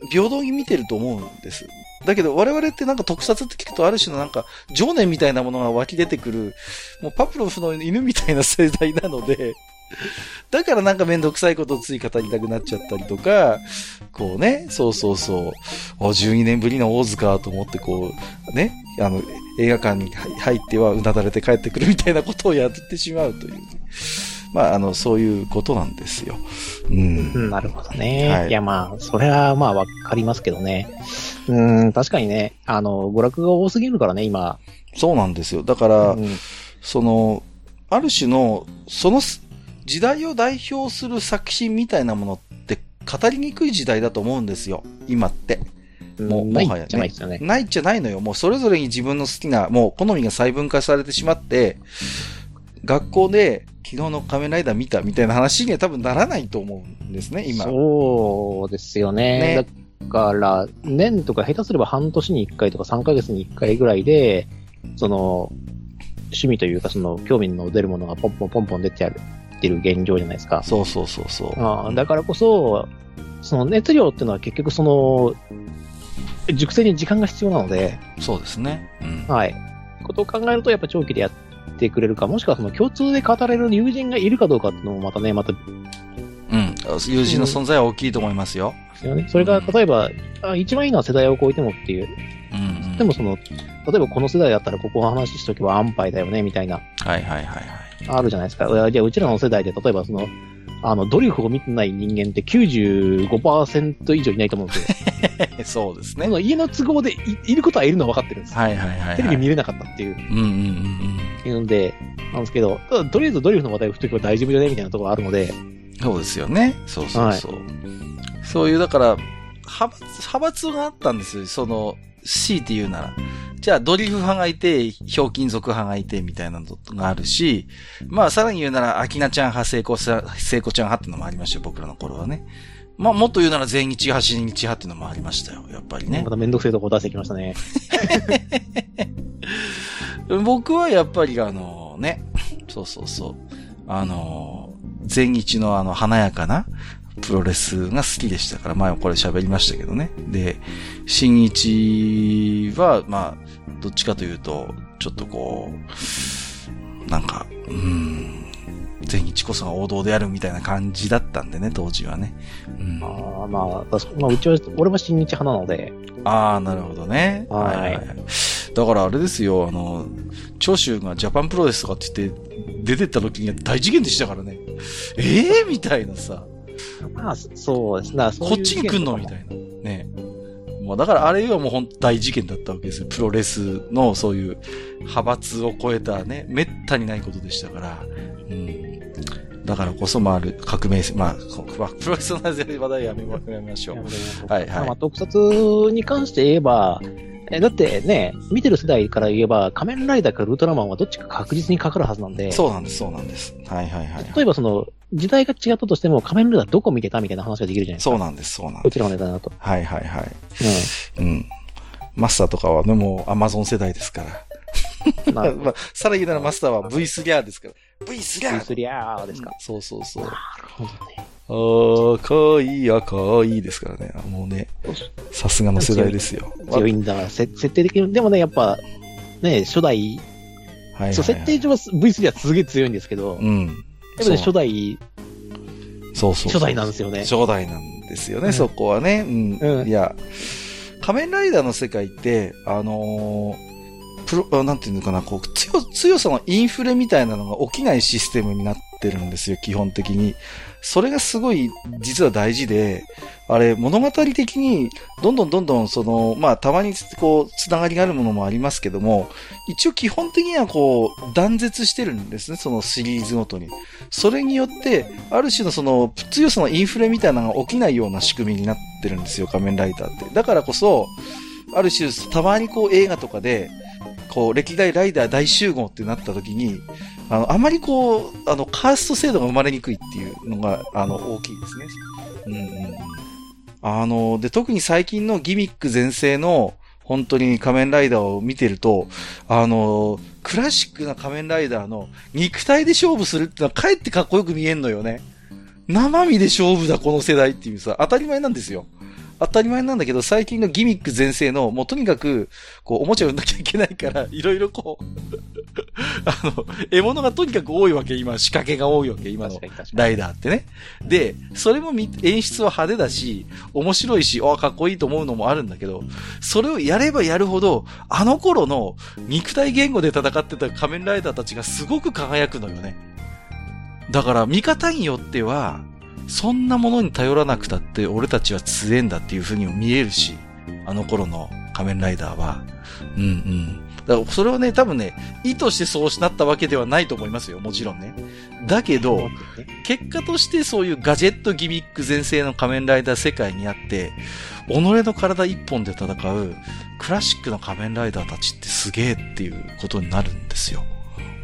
Speaker 1: 平等に見てると思うんです。だけど我々ってなんか特撮って聞くとある種のなんか情念みたいなものが湧き出てくる、もうパプロフの犬みたいな世代なので、だからなんかめんどくさいことをつい語りたくなっちゃったりとか、こうね、そうそうそう、12年ぶりの大塚と思ってこう、ね、あの、映画館に入ってはうなだれて帰ってくるみたいなことをやってしまうという、まあ、あの、そういうことなんですよ。
Speaker 2: うん。なるほどね。はい、いや、まあ、それはまあわかりますけどね。うん、確かにね、あの、娯楽が多すぎるからね、今。
Speaker 1: そうなんですよ。だから、うん、その、ある種の、その時代を代表する作品みたいなものって語りにくい時代だと思うんですよ。今って。
Speaker 2: もう、もはや、ね、ないじゃないですよね。
Speaker 1: ないじゃないのよ。もうそれぞれに自分の好きな、もう好みが細分化されてしまって、学校で昨日の仮面ライダー見たみたいな話には多分ならないと思うんですね、今。
Speaker 2: そうですよね。ねだから、年とか下手すれば半年に1回とか3ヶ月に1回ぐらいで、その、趣味というか、その、興味の出るものがポンポンポンポン出てあるってる現状じゃないですか。
Speaker 1: そうそうそうそう。
Speaker 2: あだからこそ、その熱量っていうのは結局その、熟成に時間が必要なので。
Speaker 1: そうですね。
Speaker 2: うん、はい。ことを考えると、やっぱ長期でやってくれるか、もしくはその共通で語れる友人がいるかどうかっていうのもまたね、また、
Speaker 1: うん、友人の存在は大きいと思いますよ。
Speaker 2: ですよね。それが、例えば、あ一番いいのは世代を超えてもっていう。うん、うん、でもその、例えばこの世代だったらここを話しとけば安牌だよね、みたいな。
Speaker 1: はいはいはいはい。
Speaker 2: あるじゃないですか。じゃあ、うちらの世代で、例えばその、あの、ドリフを見てない人間って95%以上いないと思うんですよ。
Speaker 1: そうですね。
Speaker 2: 家の都合でいることはいるのは分かってるんです
Speaker 1: はいはいはい、はい、
Speaker 2: テレビ見れなかったっていう。うんうんうんうん。いうんで、なんですけど、ただとりあえずドリフの話題を振っとけば大丈夫じゃねみたいなところあるので。
Speaker 1: そうですよね。そうそうそう。はい、そういう、だから、派閥、派閥があったんですよ。その、C って言うなら。じゃあ、ドリフ派がいて、ひょうきん族派がいて、みたいなのがあるし、まあ、さらに言うなら、アキナちゃん派、聖子さ、聖子ちゃん派ってのもありましたよ、僕らの頃はね。まあ、もっと言うなら全日派、新日派っていうのもありましたよ、やっぱりね。
Speaker 2: まためんどくせえとこ出してきましたね。
Speaker 1: 僕はやっぱりあのね、そうそうそう、あの、全日のあの華やかなプロレスが好きでしたから、前もこれ喋りましたけどね。で、新一は、まあ、どっちかというと、ちょっとこう、なんか、うん、全日こそが王道であるみたいな感じだったんでね、当時はね。
Speaker 2: うん、ああ、まあ、まあ、うちは、俺も新日派なので。
Speaker 1: ああ、なるほどね。はい、はい。だからあれですよ、あの、長州がジャパンプロレスとかって言って、出てった時には大事件でしたからね。ええー、みたいなさ。
Speaker 2: まあ、そうですね。
Speaker 1: こっちに来んのみたいな。ね。もうだからあれはもう本当大事件だったわけですよ。プロレスのそういう派閥を超えたね、めったにないことでしたから。うん。だからこそ、まあ、革命、まあ、プロレスの話題やめましょう。はいはい。
Speaker 2: まあ、特撮に関して言えば、え、だってね、見てる世代から言えば、仮面ライダーかウルトラマンはどっちか確実にかかるはずなんで。
Speaker 1: そうなんです、そうなんです。はいはいはい、
Speaker 2: 例えばその、時代が違ったとしても、仮面ライダーどこ見てたみたいな話ができるじゃないですか。
Speaker 1: そうなんです、そうなんです。こ
Speaker 2: ちらのネタだと。
Speaker 1: はいはいはい。うん。うん。マスターとかはね、もうアマゾン世代ですから。まあ、さらに言うならマスターは V3 リアーですから。V3 リアー
Speaker 2: !V3 リアーですか。
Speaker 1: そうそうそう。なる
Speaker 2: ほどね。
Speaker 1: ああ、かわいい、あかわいいですからね。もうね、さすがの世代ですよ。
Speaker 2: 強いんだから、設定的に、でもね、やっぱ、ね、初代、はい、そう、設定上は V3 はすげえ強いんですけど、うん。初代、
Speaker 1: そうそう
Speaker 2: 初代なんですよね。
Speaker 1: 初代なんですよね、うん、そこはね。うん。うん、いや、仮面ライダーの世界って、あのー、プロ、なんていうのかな、こう、強、強さのインフレみたいなのが起きないシステムになってるんですよ、基本的に。それがすごい実は大事で、あれ物語的にどんどんどんどんその、まあたまにこう、つながりがあるものもありますけども、一応基本的にはこう、断絶してるんですね、そのシリーズごとに。それによって、ある種のその、強さのインフレみたいなのが起きないような仕組みになってるんですよ、仮面ライダーって。だからこそ、ある種、たまにこう映画とかで、こう、歴代ライダー大集合ってなった時に、あの、あまりこう、あの、カースト制度が生まれにくいっていうのが、あの、大きいですね。うんうん。あの、で、特に最近のギミック全盛の、本当に仮面ライダーを見てると、あの、クラシックな仮面ライダーの肉体で勝負するってのはかえってかっこよく見えんのよね。生身で勝負だ、この世代っていうさ、当たり前なんですよ。当たり前なんだけど、最近のギミック全盛の、もうとにかく、こう、おもちゃ売んなきゃいけないから、いろいろこう あの、獲物がとにかく多いわけ、今、仕掛けが多いわけ、今のライダーってね。で、それも演出は派手だし、面白いし、あかっこいいと思うのもあるんだけど、それをやればやるほど、あの頃の肉体言語で戦ってた仮面ライダーたちがすごく輝くのよね。だから、見方によっては、そんなものに頼らなくたって俺たちは強えんだっていう風にも見えるし、あの頃の仮面ライダーは。うんうん。だからそれをね、多分ね、意図してそうしなったわけではないと思いますよ、もちろんね。だけど、結果としてそういうガジェットギミック全盛の仮面ライダー世界にあって、己の体一本で戦うクラシックな仮面ライダーたちってすげえっていうことになるんですよ。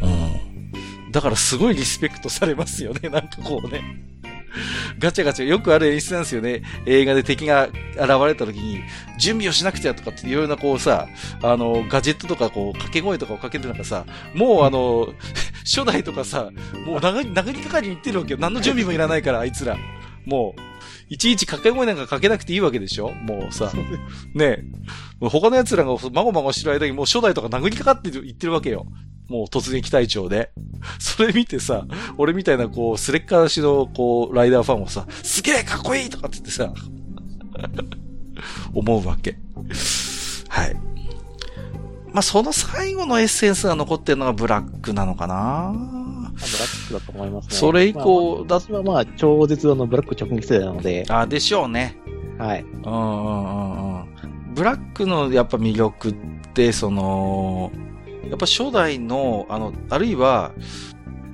Speaker 1: うん。だからすごいリスペクトされますよね、なんかこうね。ガチャガチャ、よくある演出なんですよね。映画で敵が現れた時に、準備をしなくちゃとかっていろいろなこうさ、あの、ガジェットとかこう、掛け声とかをかけてなんかさ、もうあの、初代とかさ、もう殴り、殴りかかりに行ってるわけよ。何の準備もいらないから、あいつら。もう、いちいち掛け声なんかかけなくていいわけでしょ？もうさ、ね他の奴らがまごまごしてる間にもう初代とか殴りかかって言ってるわけよ。もう突撃隊長で。それ見てさ、俺みたいなこう、スレッカーしのこう、ライダーファンもさ、すげえかっこいいとかって言ってさ、思うわけ。はい。まあ、その最後のエッセンスが残ってるのがブラックなのかなブ
Speaker 2: ラックだと思いますね。
Speaker 1: それ以降、
Speaker 2: だ、私はまあ、超絶のブラック直撃世代なので。
Speaker 1: あ、でしょうね。
Speaker 2: はい。うんうん
Speaker 1: うんうん。ブラックのやっぱ魅力って、その、やっぱ初代の、あの、あるいは、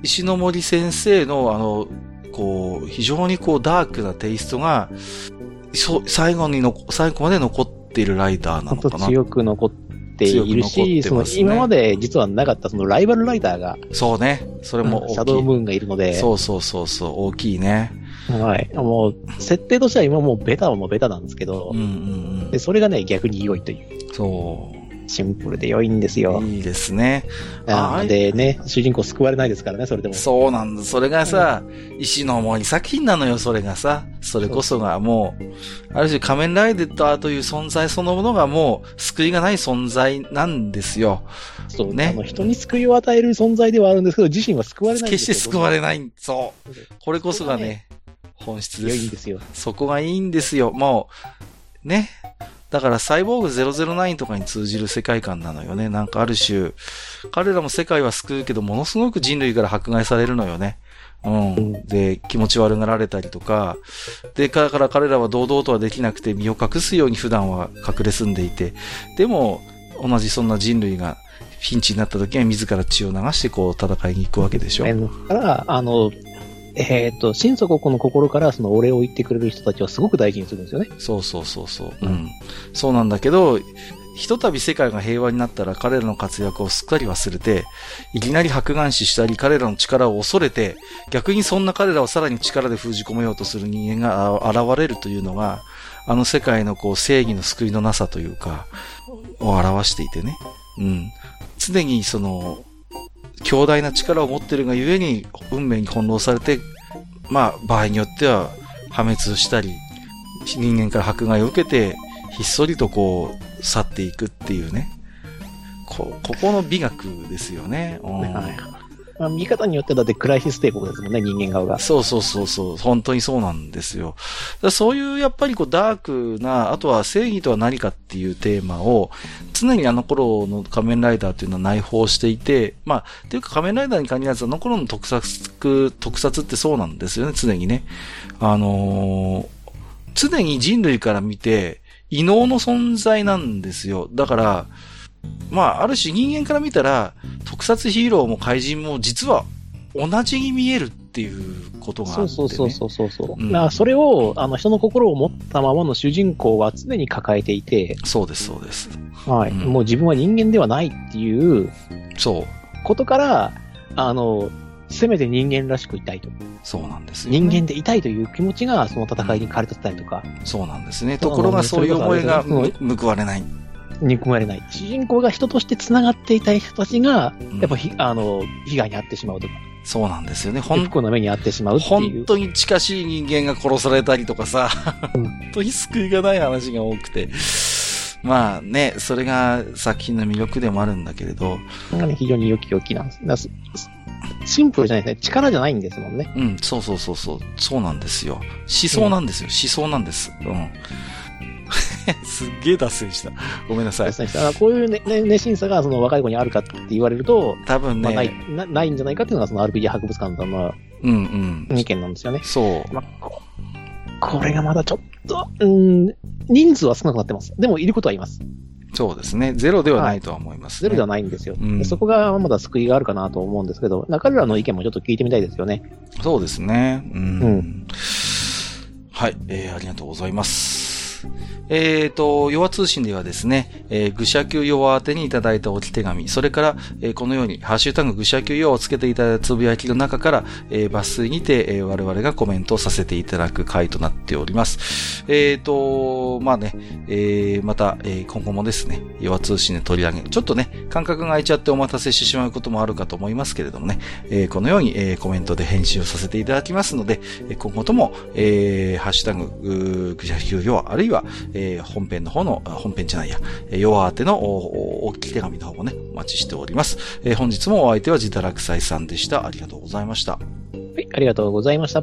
Speaker 1: 石ノ森先生の、あの、こう、非常にこう、ダークなテイストが、そ最後にの、最後まで残っているライダーなのかな。
Speaker 2: 強く残っているし、ね、その今まで実はなかったそのライバルライダーが。
Speaker 1: そうね。それも、
Speaker 2: シャドウムーンがいるので。
Speaker 1: そうそうそうそう、大きいね。
Speaker 2: はい。もう、設定としては今もうベタはもうベタなんですけど、
Speaker 1: うんうんうん、
Speaker 2: でそれがね、逆に良いという。
Speaker 1: そう。
Speaker 2: シンプルで良いんですよ。
Speaker 1: いいですね。
Speaker 2: あでね、主人公救われないですからね、それでも。
Speaker 1: そうなんだ。それがさ、石の森作品なのよ、それがさ。それこそがもう、ある種仮面ライダーという存在そのものがもう救いがない存在なんですよ。
Speaker 2: そうね。あの人に救いを与える存在ではあるんですけど、自身は救われない
Speaker 1: 決して救われない。そう。これこそがね、本質です。
Speaker 2: いいんですよ。
Speaker 1: そこがいいんですよ。もう、ね。だからサイボーグ009とかに通じる世界観なのよね。なんかある種、彼らも世界は救うけど、ものすごく人類から迫害されるのよね。うん。で、気持ち悪がられたりとか、で、だから彼らは堂々とはできなくて身を隠すように普段は隠れ住んでいて、でも、同じそんな人類がピンチになった時は自ら血を流してこう戦いに行くわけでしょ。
Speaker 2: だから、あの、えっ、ー、と、心底この心からそのお礼を言ってくれる人たちはすごく大事にするんですよね。
Speaker 1: そうそうそうそう。うん。そうなんだけど、ひとたび世界が平和になったら彼らの活躍をすっかり忘れて、いきなり白眼視したり彼らの力を恐れて、逆にそんな彼らをさらに力で封じ込めようとする人間が現れるというのが、あの世界のこう正義の救いのなさというか、を表していてね。うん。常にその、強大な力を持ってるがゆえに、運命に翻弄されて、まあ、場合によっては破滅したり、人間から迫害を受けて、ひっそりとこう、去っていくっていうね。こ、ここの美学ですよね。はい
Speaker 2: まあ、見方によってだってクライシス帝国ですもんね、人間側が。
Speaker 1: そうそうそうそう、本当にそうなんですよ。そういうやっぱりこうダークな、あとは正義とは何かっていうテーマを、常にあの頃の仮面ライダーっていうのは内包していて、まあ、っていうか仮面ライダーに限らずあの頃の特撮、特撮ってそうなんですよね、常にね。あのー、常に人類から見て、異能の存在なんですよ。だから、まあ、ある種人間から見たら、特撮ヒーローも怪人も実は同じに見えるっていうことがあって、ね、
Speaker 2: そうそうそうそうそう。うん、それを、あの、人の心を持ったままの主人公は常に抱えていて。
Speaker 1: そうです、そうです。
Speaker 2: はい、うん、もう自分は人間ではないっていう。
Speaker 1: そう。
Speaker 2: ことから、あの、せめて人間らしくいたいと。
Speaker 1: そうなんです
Speaker 2: よ、ね、人間でいたいという気持ちが、その戦いに駆り立ったりとか。
Speaker 1: そうなんですね。ところがそういう思いが報われない。
Speaker 2: 憎まれない。主人公が人として繋がっていた人たちが、やっぱひ、あの、被害に遭ってしまうとか。
Speaker 1: そうなんですよね。
Speaker 2: 本当の目に遭ってしまうっていう。
Speaker 1: 本当に近しい人間が殺されたりとかさ、本当に救いがない話が多くて。まあね、それが作品の魅力でもあるんだけれど。
Speaker 2: がね、非常に良き良きなんです。シンプルじゃないですね。力じゃないんですもんね。
Speaker 1: うん、そうそうそうそう。そうなんですよ。思想なんですよ。うん、思想なんです。うん。すっげえ脱線した。ごめんなさい。脱線
Speaker 2: した。こういうね、ね、熱心さがその若い子にあるかって言われると、
Speaker 1: 多分ね、まあ、
Speaker 2: ないな、ないんじゃないかっていうのがその RPG 博物館の、うんうん。意見なんですよね。
Speaker 1: そ
Speaker 2: う。まあ、ここれがまだちょっと、うん、人数は少なくなってます。でも、いることはいます。
Speaker 1: そうですね。ゼロではないとは思います、
Speaker 2: ねはい、ゼロではないんですよ、うん、そこがまだ救いがあるかなと思うんですけど、彼らの意見もちょっと聞いてみたいですよね。
Speaker 1: そうですね。うん。うん、はい、えー、ありがとうございます。。えっ、ー、と、弱通信ではですね、えー、愚者級弱宛てにいただいた置き手紙、それから、えー、このように、ハッシュタグ愚者級弱をつけていただいたつぶやきの中から、えー、抜粋にて、えー、我々がコメントをさせていただく回となっております。えっ、ー、と、まあね、えー、また、えー、今後もですね、弱通信で取り上げ、ちょっとね、間隔が空いちゃってお待たせしてしまうこともあるかと思いますけれどもね、えー、このように、えー、コメントで返信をさせていただきますので、今後とも、えー、ハッシュタグ、愚者級弱、あるいは、えー、本編の方の、本編じゃないや、弱当ての大きい手紙の方もね、お待ちしております。えー、本日もお相手は自堕落斎さんでした。ありがとうございました。は
Speaker 2: い、ありがとうございました。